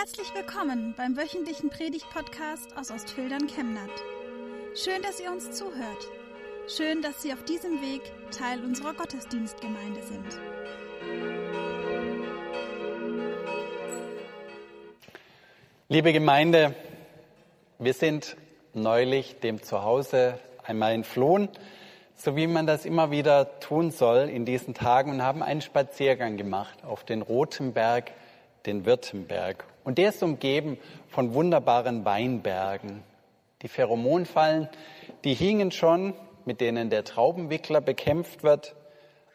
Herzlich willkommen beim wöchentlichen Predigt-Podcast aus Ostfildern Chemnat. Schön, dass ihr uns zuhört. Schön, dass Sie auf diesem Weg Teil unserer Gottesdienstgemeinde sind. Liebe Gemeinde, wir sind neulich dem Zuhause einmal entflohen, so wie man das immer wieder tun soll in diesen Tagen und haben einen Spaziergang gemacht auf den Roten Berg, den Württemberg. Und der ist umgeben von wunderbaren Weinbergen. Die Pheromonfallen, die hingen schon, mit denen der Traubenwickler bekämpft wird.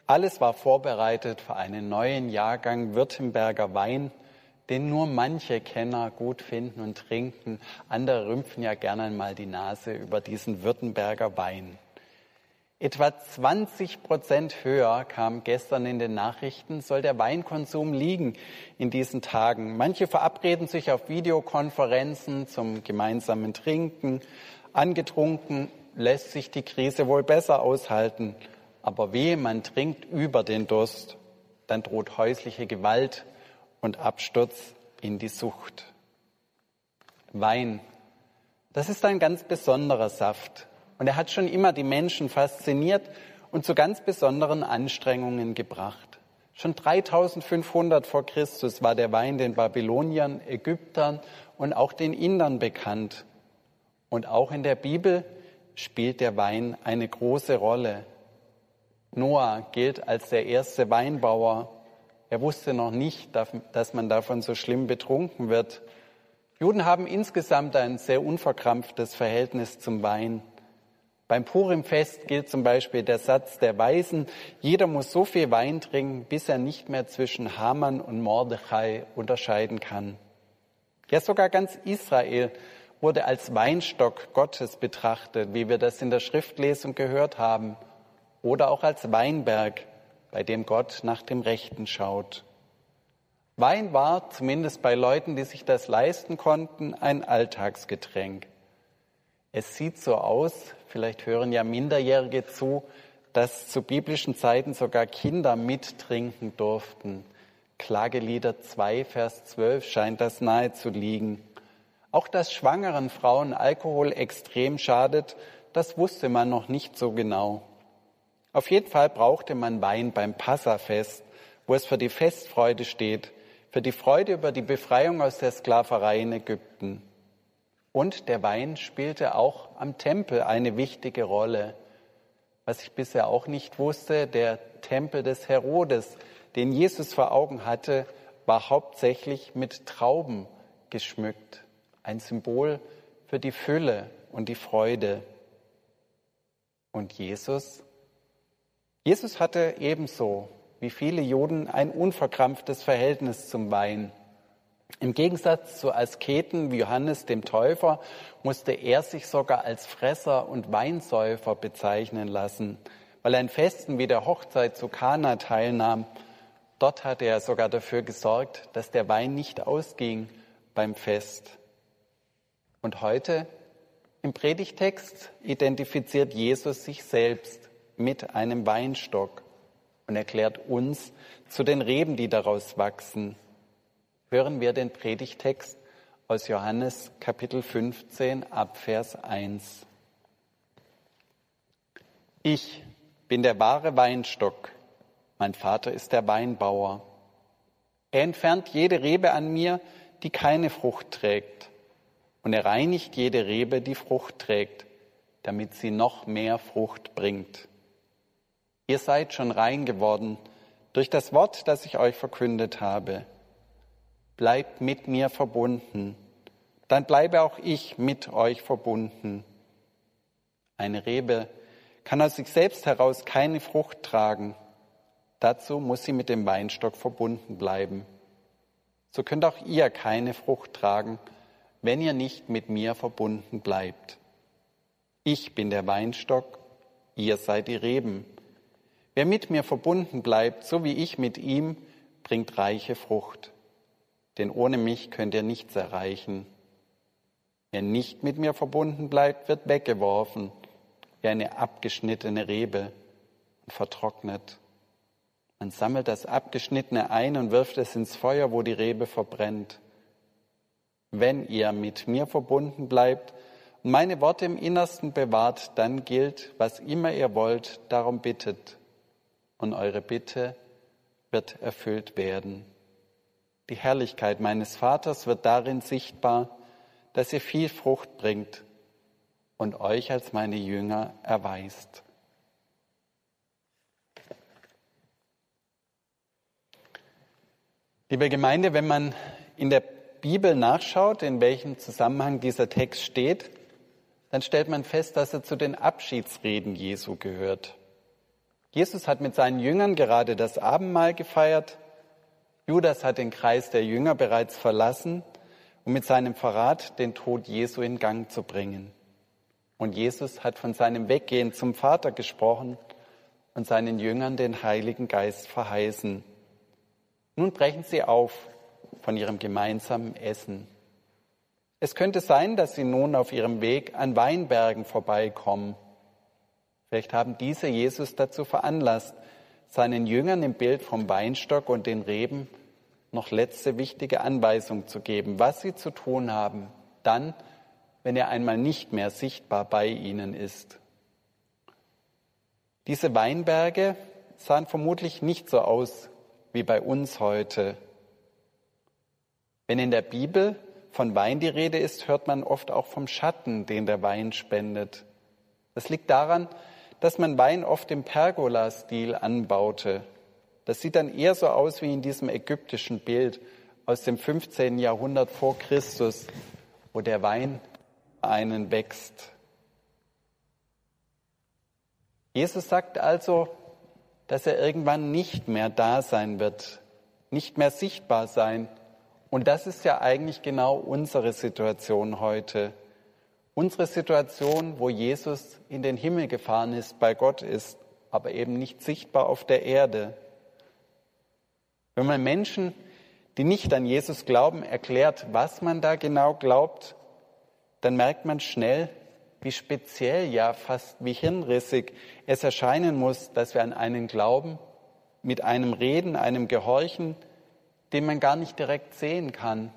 Alles war vorbereitet für einen neuen Jahrgang Württemberger Wein, den nur manche Kenner gut finden und trinken. Andere rümpfen ja gerne mal die Nase über diesen Württemberger Wein. Etwa 20 Prozent höher kam gestern in den Nachrichten, soll der Weinkonsum liegen in diesen Tagen. Manche verabreden sich auf Videokonferenzen zum gemeinsamen Trinken. Angetrunken lässt sich die Krise wohl besser aushalten. Aber wehe, man trinkt über den Durst, dann droht häusliche Gewalt und Absturz in die Sucht. Wein, das ist ein ganz besonderer Saft. Und er hat schon immer die Menschen fasziniert und zu ganz besonderen Anstrengungen gebracht. Schon 3500 vor Christus war der Wein den Babyloniern, Ägyptern und auch den Indern bekannt. Und auch in der Bibel spielt der Wein eine große Rolle. Noah gilt als der erste Weinbauer. Er wusste noch nicht, dass man davon so schlimm betrunken wird. Juden haben insgesamt ein sehr unverkrampftes Verhältnis zum Wein. Beim Purimfest gilt zum Beispiel der Satz der Weisen, jeder muss so viel Wein trinken, bis er nicht mehr zwischen Haman und Mordechai unterscheiden kann. Ja, sogar ganz Israel wurde als Weinstock Gottes betrachtet, wie wir das in der Schriftlesung gehört haben, oder auch als Weinberg, bei dem Gott nach dem Rechten schaut. Wein war, zumindest bei Leuten, die sich das leisten konnten, ein Alltagsgetränk. Es sieht so aus, vielleicht hören ja Minderjährige zu, dass zu biblischen Zeiten sogar Kinder mittrinken durften. Klagelieder 2, Vers 12 scheint das nahe zu liegen. Auch dass schwangeren Frauen Alkohol extrem schadet, das wusste man noch nicht so genau. Auf jeden Fall brauchte man Wein beim Passafest, wo es für die Festfreude steht, für die Freude über die Befreiung aus der Sklaverei in Ägypten. Und der Wein spielte auch am Tempel eine wichtige Rolle. Was ich bisher auch nicht wusste, der Tempel des Herodes, den Jesus vor Augen hatte, war hauptsächlich mit Trauben geschmückt. Ein Symbol für die Fülle und die Freude. Und Jesus? Jesus hatte ebenso wie viele Juden ein unverkrampftes Verhältnis zum Wein. Im Gegensatz zu Asketen wie Johannes dem Täufer musste er sich sogar als Fresser und Weinsäufer bezeichnen lassen, weil er an Festen wie der Hochzeit zu Kana teilnahm. Dort hatte er sogar dafür gesorgt, dass der Wein nicht ausging beim Fest. Und heute im Predigtext identifiziert Jesus sich selbst mit einem Weinstock und erklärt uns zu den Reben, die daraus wachsen hören wir den Predigtext aus Johannes Kapitel 15 ab Vers 1. Ich bin der wahre Weinstock, mein Vater ist der Weinbauer. Er entfernt jede Rebe an mir, die keine Frucht trägt, und er reinigt jede Rebe, die Frucht trägt, damit sie noch mehr Frucht bringt. Ihr seid schon rein geworden durch das Wort, das ich euch verkündet habe bleibt mit mir verbunden, dann bleibe auch ich mit euch verbunden. Eine Rebe kann aus sich selbst heraus keine Frucht tragen. Dazu muss sie mit dem Weinstock verbunden bleiben. So könnt auch ihr keine Frucht tragen, wenn ihr nicht mit mir verbunden bleibt. Ich bin der Weinstock, ihr seid die Reben. Wer mit mir verbunden bleibt, so wie ich mit ihm, bringt reiche Frucht denn ohne mich könnt ihr nichts erreichen. Wer nicht mit mir verbunden bleibt, wird weggeworfen, wie eine abgeschnittene Rebe und vertrocknet. Man sammelt das Abgeschnittene ein und wirft es ins Feuer, wo die Rebe verbrennt. Wenn ihr mit mir verbunden bleibt und meine Worte im Innersten bewahrt, dann gilt, was immer ihr wollt, darum bittet. Und eure Bitte wird erfüllt werden. Die Herrlichkeit meines Vaters wird darin sichtbar, dass ihr viel Frucht bringt und euch als meine Jünger erweist. Liebe Gemeinde, wenn man in der Bibel nachschaut, in welchem Zusammenhang dieser Text steht, dann stellt man fest, dass er zu den Abschiedsreden Jesu gehört. Jesus hat mit seinen Jüngern gerade das Abendmahl gefeiert. Judas hat den Kreis der Jünger bereits verlassen, um mit seinem Verrat den Tod Jesu in Gang zu bringen. Und Jesus hat von seinem Weggehen zum Vater gesprochen und seinen Jüngern den Heiligen Geist verheißen. Nun brechen sie auf von ihrem gemeinsamen Essen. Es könnte sein, dass sie nun auf ihrem Weg an Weinbergen vorbeikommen. Vielleicht haben diese Jesus dazu veranlasst, seinen Jüngern im Bild vom Weinstock und den Reben noch letzte wichtige Anweisung zu geben, was sie zu tun haben, dann, wenn er einmal nicht mehr sichtbar bei ihnen ist. Diese Weinberge sahen vermutlich nicht so aus wie bei uns heute. Wenn in der Bibel von Wein die Rede ist, hört man oft auch vom Schatten, den der Wein spendet. Das liegt daran, dass man Wein oft im Pergola-Stil anbaute. Das sieht dann eher so aus wie in diesem ägyptischen Bild aus dem 15. Jahrhundert vor Christus, wo der Wein einen wächst. Jesus sagt also, dass er irgendwann nicht mehr da sein wird, nicht mehr sichtbar sein. Und das ist ja eigentlich genau unsere Situation heute. Unsere Situation, wo Jesus in den Himmel gefahren ist, bei Gott ist, aber eben nicht sichtbar auf der Erde. Wenn man Menschen, die nicht an Jesus glauben, erklärt, was man da genau glaubt, dann merkt man schnell, wie speziell, ja fast wie hirnrissig es erscheinen muss, dass wir an einen glauben, mit einem Reden, einem Gehorchen, den man gar nicht direkt sehen kann,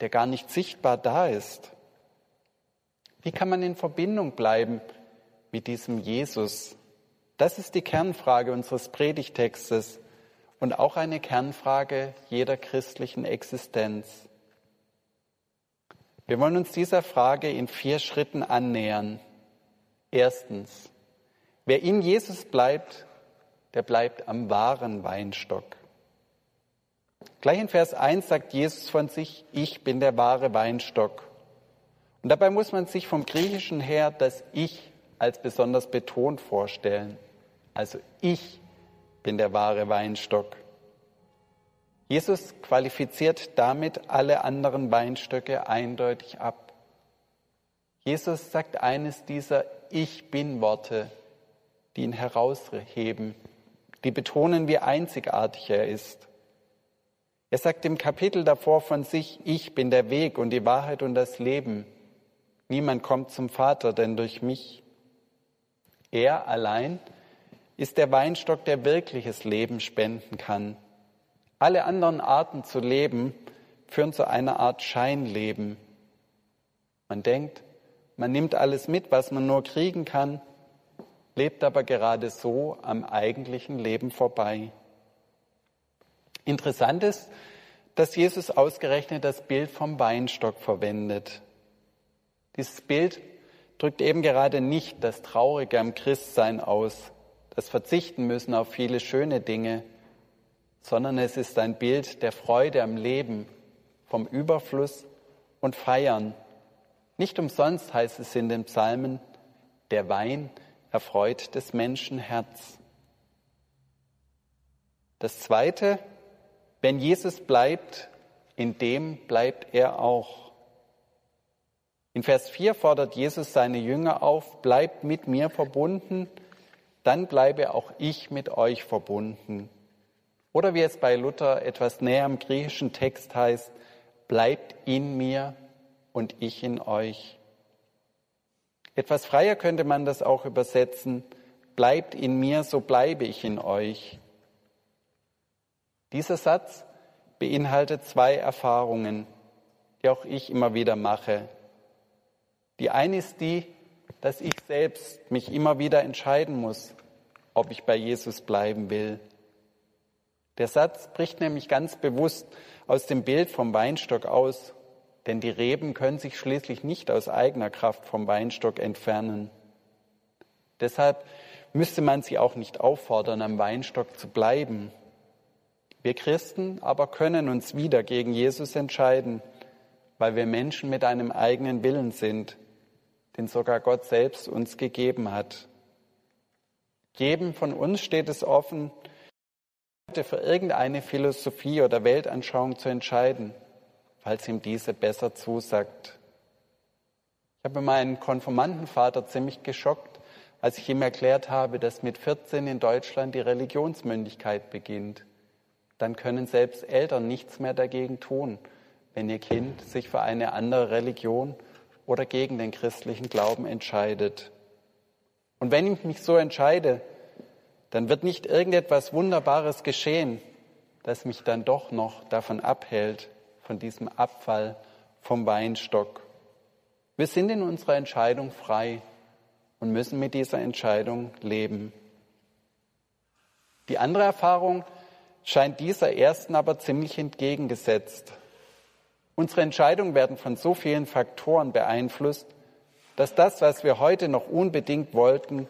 der gar nicht sichtbar da ist. Wie kann man in Verbindung bleiben mit diesem Jesus? Das ist die Kernfrage unseres Predigtextes und auch eine Kernfrage jeder christlichen Existenz. Wir wollen uns dieser Frage in vier Schritten annähern. Erstens, wer in Jesus bleibt, der bleibt am wahren Weinstock. Gleich in Vers 1 sagt Jesus von sich, ich bin der wahre Weinstock. Und dabei muss man sich vom Griechischen her das Ich als besonders betont vorstellen. Also ich bin der wahre Weinstock. Jesus qualifiziert damit alle anderen Weinstöcke eindeutig ab. Jesus sagt eines dieser Ich bin Worte, die ihn herausheben, die betonen, wie einzigartig er ist. Er sagt im Kapitel davor von sich, ich bin der Weg und die Wahrheit und das Leben. Niemand kommt zum Vater, denn durch mich. Er allein ist der Weinstock, der wirkliches Leben spenden kann. Alle anderen Arten zu leben führen zu einer Art Scheinleben. Man denkt, man nimmt alles mit, was man nur kriegen kann, lebt aber gerade so am eigentlichen Leben vorbei. Interessant ist, dass Jesus ausgerechnet das Bild vom Weinstock verwendet. Dieses Bild drückt eben gerade nicht das Traurige am Christsein aus, das Verzichten müssen auf viele schöne Dinge, sondern es ist ein Bild der Freude am Leben, vom Überfluss und Feiern. Nicht umsonst heißt es in den Psalmen, der Wein erfreut des Menschen Herz. Das Zweite, wenn Jesus bleibt, in dem bleibt er auch. In Vers 4 fordert Jesus seine Jünger auf, bleibt mit mir verbunden, dann bleibe auch ich mit euch verbunden. Oder wie es bei Luther etwas näher am griechischen Text heißt, bleibt in mir und ich in euch. Etwas freier könnte man das auch übersetzen, bleibt in mir, so bleibe ich in euch. Dieser Satz beinhaltet zwei Erfahrungen. die auch ich immer wieder mache. Die eine ist die, dass ich selbst mich immer wieder entscheiden muss, ob ich bei Jesus bleiben will. Der Satz bricht nämlich ganz bewusst aus dem Bild vom Weinstock aus, denn die Reben können sich schließlich nicht aus eigener Kraft vom Weinstock entfernen. Deshalb müsste man sie auch nicht auffordern, am Weinstock zu bleiben. Wir Christen aber können uns wieder gegen Jesus entscheiden, weil wir Menschen mit einem eigenen Willen sind, den sogar Gott selbst uns gegeben hat. Jedem von uns steht es offen, für irgendeine Philosophie oder Weltanschauung zu entscheiden, falls ihm diese besser zusagt. Ich habe meinen Konformantenvater ziemlich geschockt, als ich ihm erklärt habe, dass mit 14 in Deutschland die Religionsmündigkeit beginnt. Dann können selbst Eltern nichts mehr dagegen tun, wenn ihr Kind sich für eine andere Religion oder gegen den christlichen Glauben entscheidet. Und wenn ich mich so entscheide, dann wird nicht irgendetwas Wunderbares geschehen, das mich dann doch noch davon abhält, von diesem Abfall vom Weinstock. Wir sind in unserer Entscheidung frei und müssen mit dieser Entscheidung leben. Die andere Erfahrung scheint dieser ersten aber ziemlich entgegengesetzt. Unsere Entscheidungen werden von so vielen Faktoren beeinflusst, dass das, was wir heute noch unbedingt wollten,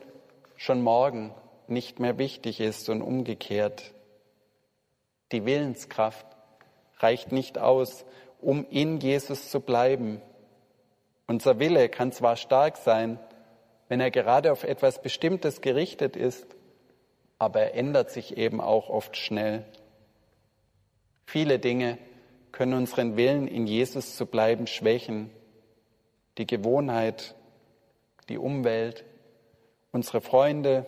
schon morgen nicht mehr wichtig ist und umgekehrt. Die Willenskraft reicht nicht aus, um in Jesus zu bleiben. Unser Wille kann zwar stark sein, wenn er gerade auf etwas Bestimmtes gerichtet ist, aber er ändert sich eben auch oft schnell. Viele Dinge können unseren Willen, in Jesus zu bleiben, schwächen. Die Gewohnheit, die Umwelt, unsere Freunde,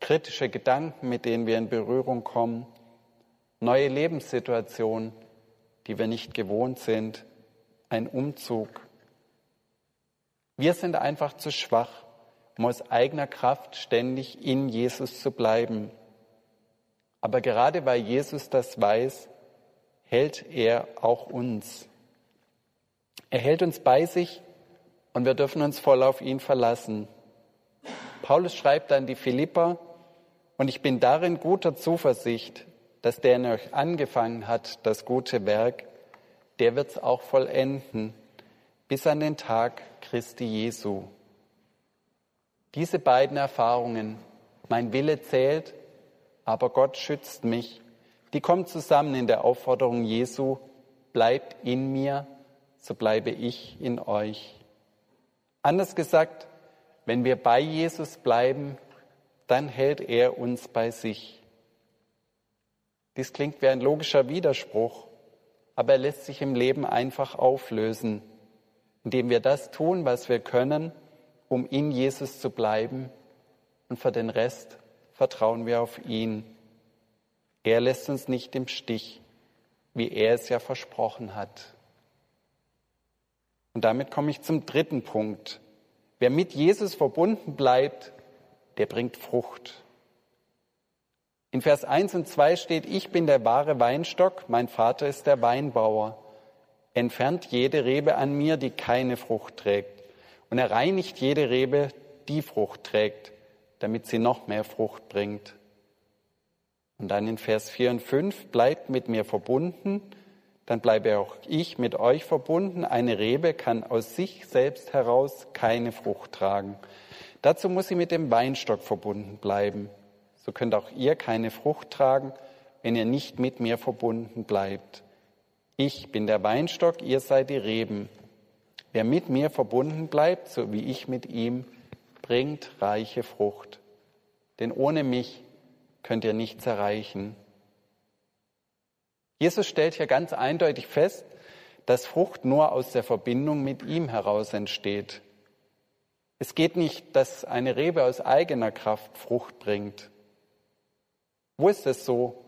kritische Gedanken, mit denen wir in Berührung kommen, neue Lebenssituationen, die wir nicht gewohnt sind, ein Umzug. Wir sind einfach zu schwach, um aus eigener Kraft ständig in Jesus zu bleiben. Aber gerade weil Jesus das weiß, hält er auch uns. Er hält uns bei sich und wir dürfen uns voll auf ihn verlassen. Paulus schreibt an die Philipper, und ich bin darin guter Zuversicht, dass der in euch angefangen hat, das gute Werk, der wird es auch vollenden, bis an den Tag Christi Jesu. Diese beiden Erfahrungen, mein Wille zählt, aber Gott schützt mich, die kommen zusammen in der Aufforderung Jesu, bleibt in mir, so bleibe ich in euch. Anders gesagt, wenn wir bei Jesus bleiben, dann hält er uns bei sich. Dies klingt wie ein logischer Widerspruch, aber er lässt sich im Leben einfach auflösen, indem wir das tun, was wir können, um in Jesus zu bleiben und für den Rest vertrauen wir auf ihn. Er lässt uns nicht im Stich, wie er es ja versprochen hat. Und damit komme ich zum dritten Punkt. Wer mit Jesus verbunden bleibt, der bringt Frucht. In Vers 1 und 2 steht, ich bin der wahre Weinstock, mein Vater ist der Weinbauer. Entfernt jede Rebe an mir, die keine Frucht trägt. Und er reinigt jede Rebe, die Frucht trägt, damit sie noch mehr Frucht bringt. Und dann in Vers 4 und 5, bleibt mit mir verbunden, dann bleibe auch ich mit euch verbunden. Eine Rebe kann aus sich selbst heraus keine Frucht tragen. Dazu muss sie mit dem Weinstock verbunden bleiben. So könnt auch ihr keine Frucht tragen, wenn ihr nicht mit mir verbunden bleibt. Ich bin der Weinstock, ihr seid die Reben. Wer mit mir verbunden bleibt, so wie ich mit ihm, bringt reiche Frucht. Denn ohne mich könnt ihr nichts erreichen. Jesus stellt hier ganz eindeutig fest, dass Frucht nur aus der Verbindung mit ihm heraus entsteht. Es geht nicht, dass eine Rebe aus eigener Kraft Frucht bringt. Wo ist es so,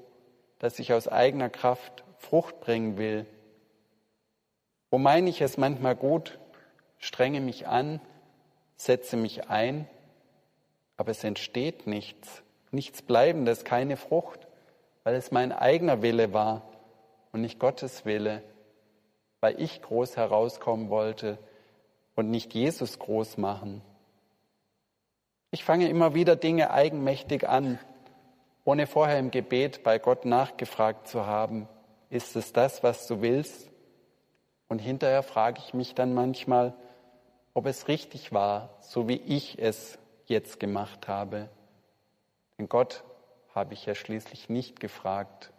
dass ich aus eigener Kraft Frucht bringen will? Wo meine ich es manchmal gut, strenge mich an, setze mich ein, aber es entsteht nichts, nichts Bleibendes, keine Frucht, weil es mein eigener Wille war und nicht Gottes Wille. weil ich groß herauskommen wollte und nicht Jesus groß machen. Ich fange immer wieder Dinge eigenmächtig an, ohne vorher im Gebet bei Gott nachgefragt zu haben, ist es das, was du willst? Und hinterher frage ich mich dann manchmal, ob es richtig war, so wie ich es jetzt gemacht habe. Denn Gott habe ich ja schließlich nicht gefragt.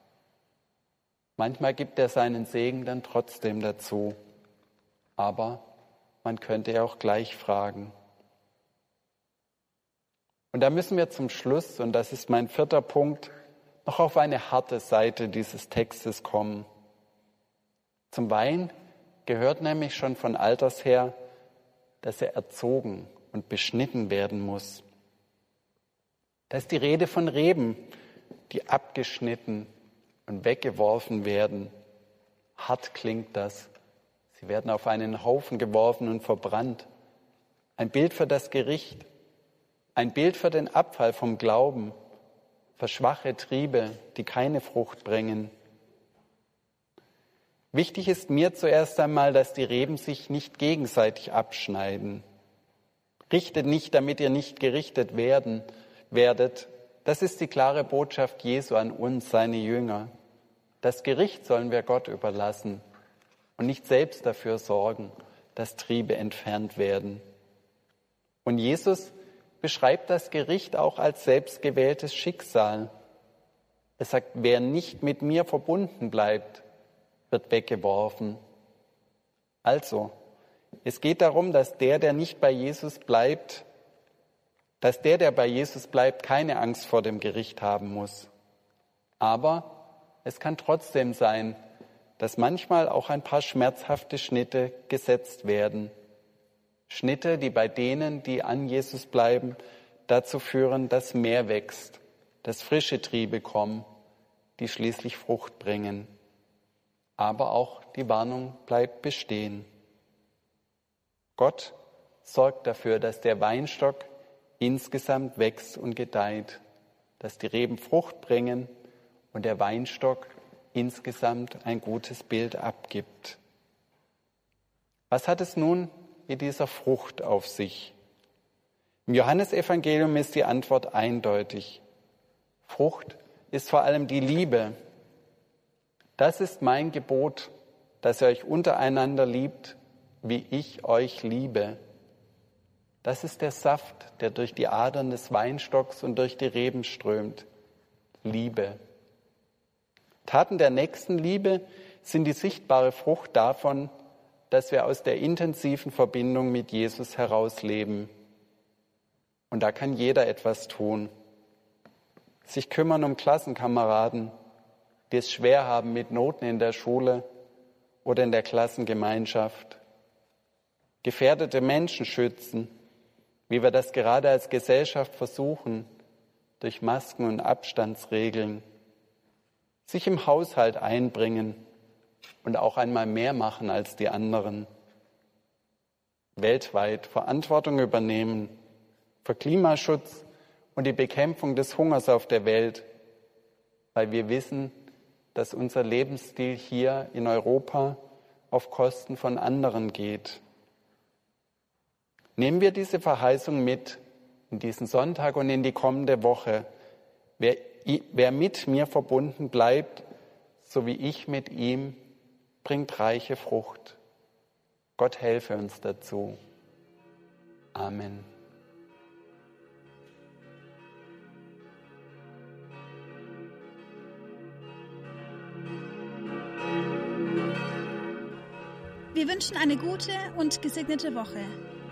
Manchmal gibt er seinen Segen dann trotzdem dazu. Aber man könnte ja auch gleich fragen. Und da müssen wir zum Schluss, und das ist mein vierter Punkt, noch auf eine harte Seite dieses Textes kommen. Zum Wein gehört nämlich schon von alters her, dass er erzogen und beschnitten werden muss. Da ist die Rede von Reben, die abgeschnitten und weggeworfen werden. Hart klingt das. Sie werden auf einen Haufen geworfen und verbrannt. Ein Bild für das Gericht, ein Bild für den Abfall vom Glauben, für schwache Triebe, die keine Frucht bringen. Wichtig ist mir zuerst einmal, dass die Reben sich nicht gegenseitig abschneiden. Richtet nicht, damit ihr nicht gerichtet werden, werdet. Das ist die klare Botschaft Jesu an uns, seine Jünger. Das Gericht sollen wir Gott überlassen und nicht selbst dafür sorgen, dass Triebe entfernt werden. Und Jesus beschreibt das Gericht auch als selbstgewähltes Schicksal. Er sagt, wer nicht mit mir verbunden bleibt, wird weggeworfen. Also, es geht darum, dass der, der nicht bei Jesus bleibt, dass der, der bei Jesus bleibt, keine Angst vor dem Gericht haben muss. Aber es kann trotzdem sein, dass manchmal auch ein paar schmerzhafte Schnitte gesetzt werden. Schnitte, die bei denen, die an Jesus bleiben, dazu führen, dass mehr wächst, dass frische Triebe kommen, die schließlich Frucht bringen. Aber auch die Warnung bleibt bestehen. Gott sorgt dafür, dass der Weinstock insgesamt wächst und gedeiht, dass die Reben Frucht bringen und der Weinstock insgesamt ein gutes Bild abgibt. Was hat es nun mit dieser Frucht auf sich? Im Johannesevangelium ist die Antwort eindeutig. Frucht ist vor allem die Liebe. Das ist mein Gebot, dass ihr euch untereinander liebt, wie ich euch liebe. Das ist der Saft, der durch die Adern des Weinstocks und durch die Reben strömt. Liebe. Taten der Nächstenliebe sind die sichtbare Frucht davon, dass wir aus der intensiven Verbindung mit Jesus herausleben. Und da kann jeder etwas tun. Sich kümmern um Klassenkameraden, die es schwer haben mit Noten in der Schule oder in der Klassengemeinschaft. Gefährdete Menschen schützen, wie wir das gerade als Gesellschaft versuchen, durch Masken und Abstandsregeln sich im Haushalt einbringen und auch einmal mehr machen als die anderen. Weltweit Verantwortung übernehmen für Klimaschutz und die Bekämpfung des Hungers auf der Welt, weil wir wissen, dass unser Lebensstil hier in Europa auf Kosten von anderen geht. Nehmen wir diese Verheißung mit in diesen Sonntag und in die kommende Woche. Wer Wer mit mir verbunden bleibt, so wie ich mit ihm, bringt reiche Frucht. Gott helfe uns dazu. Amen. Wir wünschen eine gute und gesegnete Woche